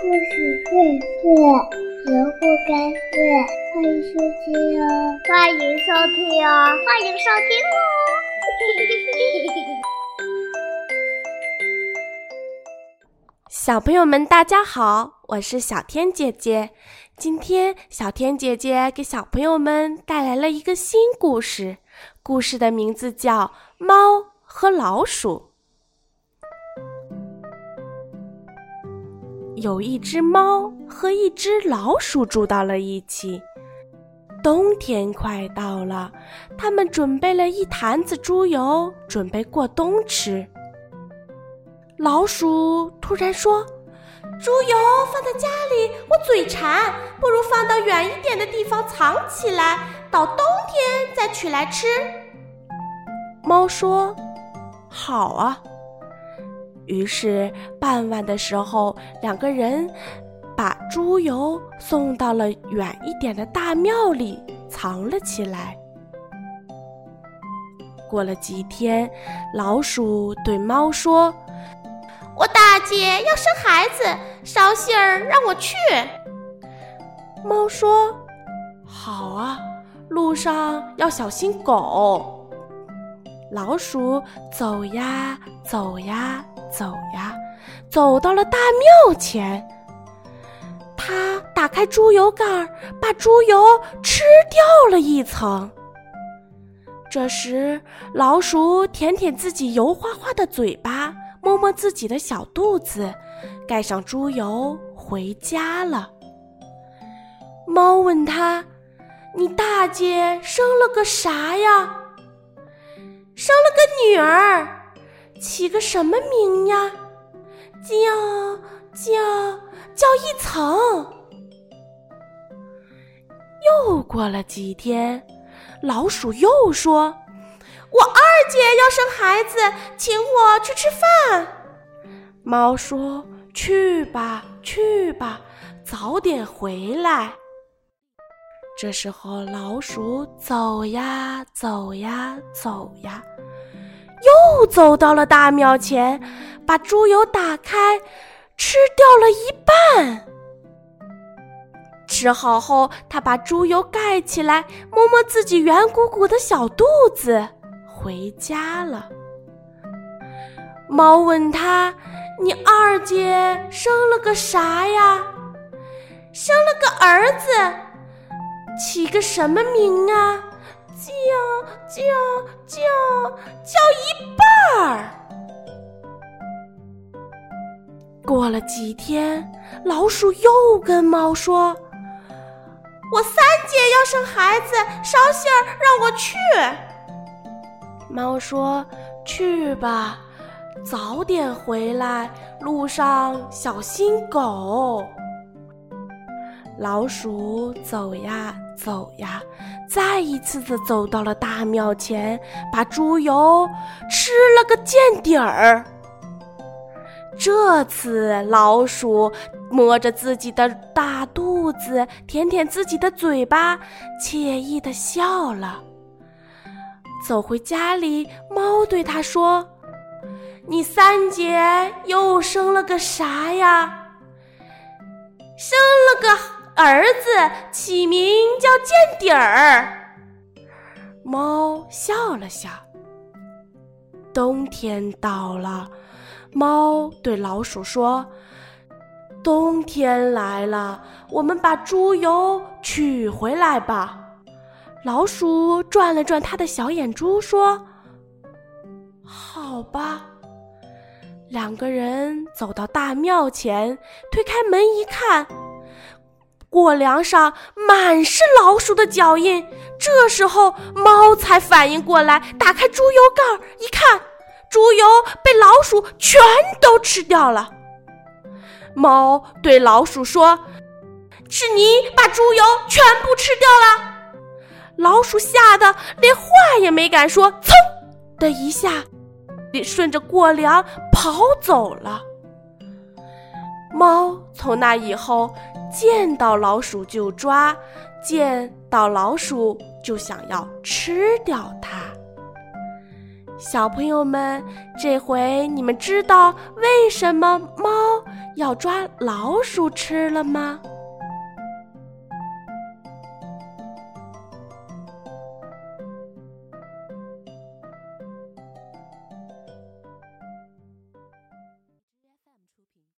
故事会睡，人不该睡。欢迎收听哦，欢迎收听哦，欢迎收听哦。小朋友们，大家好，我是小天姐姐。今天，小天姐姐给小朋友们带来了一个新故事，故事的名字叫《猫和老鼠》。有一只猫和一只老鼠住到了一起。冬天快到了，他们准备了一坛子猪油，准备过冬吃。老鼠突然说：“猪油放在家里，我嘴馋，不如放到远一点的地方藏起来，到冬天再取来吃。”猫说：“好啊。”于是傍晚的时候，两个人把猪油送到了远一点的大庙里，藏了起来。过了几天，老鼠对猫说：“我大姐要生孩子，捎信儿让我去。”猫说：“好啊，路上要小心狗。”老鼠走呀走呀。走呀，走到了大庙前。他打开猪油盖儿，把猪油吃掉了一层。这时，老鼠舔舔自己油花花的嘴巴，摸摸自己的小肚子，盖上猪油回家了。猫问他：“你大姐生了个啥呀？”“生了个女儿。”起个什么名呀？叫叫叫一层。又过了几天，老鼠又说：“我二姐要生孩子，请我去吃饭。”猫说：“去吧，去吧，早点回来。”这时候，老鼠走呀走呀走呀。又走到了大庙前，把猪油打开，吃掉了一半。吃好后，他把猪油盖起来，摸摸自己圆鼓鼓的小肚子，回家了。猫问他：“你二姐生了个啥呀？”“生了个儿子，起个什么名啊？”叫叫叫叫一半儿。过了几天，老鼠又跟猫说：“我三姐要生孩子，捎信儿让我去。”猫说：“去吧，早点回来，路上小心狗。”老鼠走呀走呀。再一次的走到了大庙前，把猪油吃了个见底儿。这次老鼠摸着自己的大肚子，舔舔自己的嘴巴，惬意的笑了。走回家里，猫对他说：“你三姐又生了个啥呀？生了个。”儿子起名叫见底儿。猫笑了笑。冬天到了，猫对老鼠说：“冬天来了，我们把猪油取回来吧。”老鼠转了转它的小眼珠，说：“好吧。”两个人走到大庙前，推开门一看。过梁上满是老鼠的脚印，这时候猫才反应过来，打开猪油盖儿一看，猪油被老鼠全都吃掉了。猫对老鼠说：“是你把猪油全部吃掉了。”老鼠吓得连话也没敢说，噌的一下，顺着过梁跑走了。猫从那以后。见到老鼠就抓，见到老鼠就想要吃掉它。小朋友们，这回你们知道为什么猫要抓老鼠吃了吗？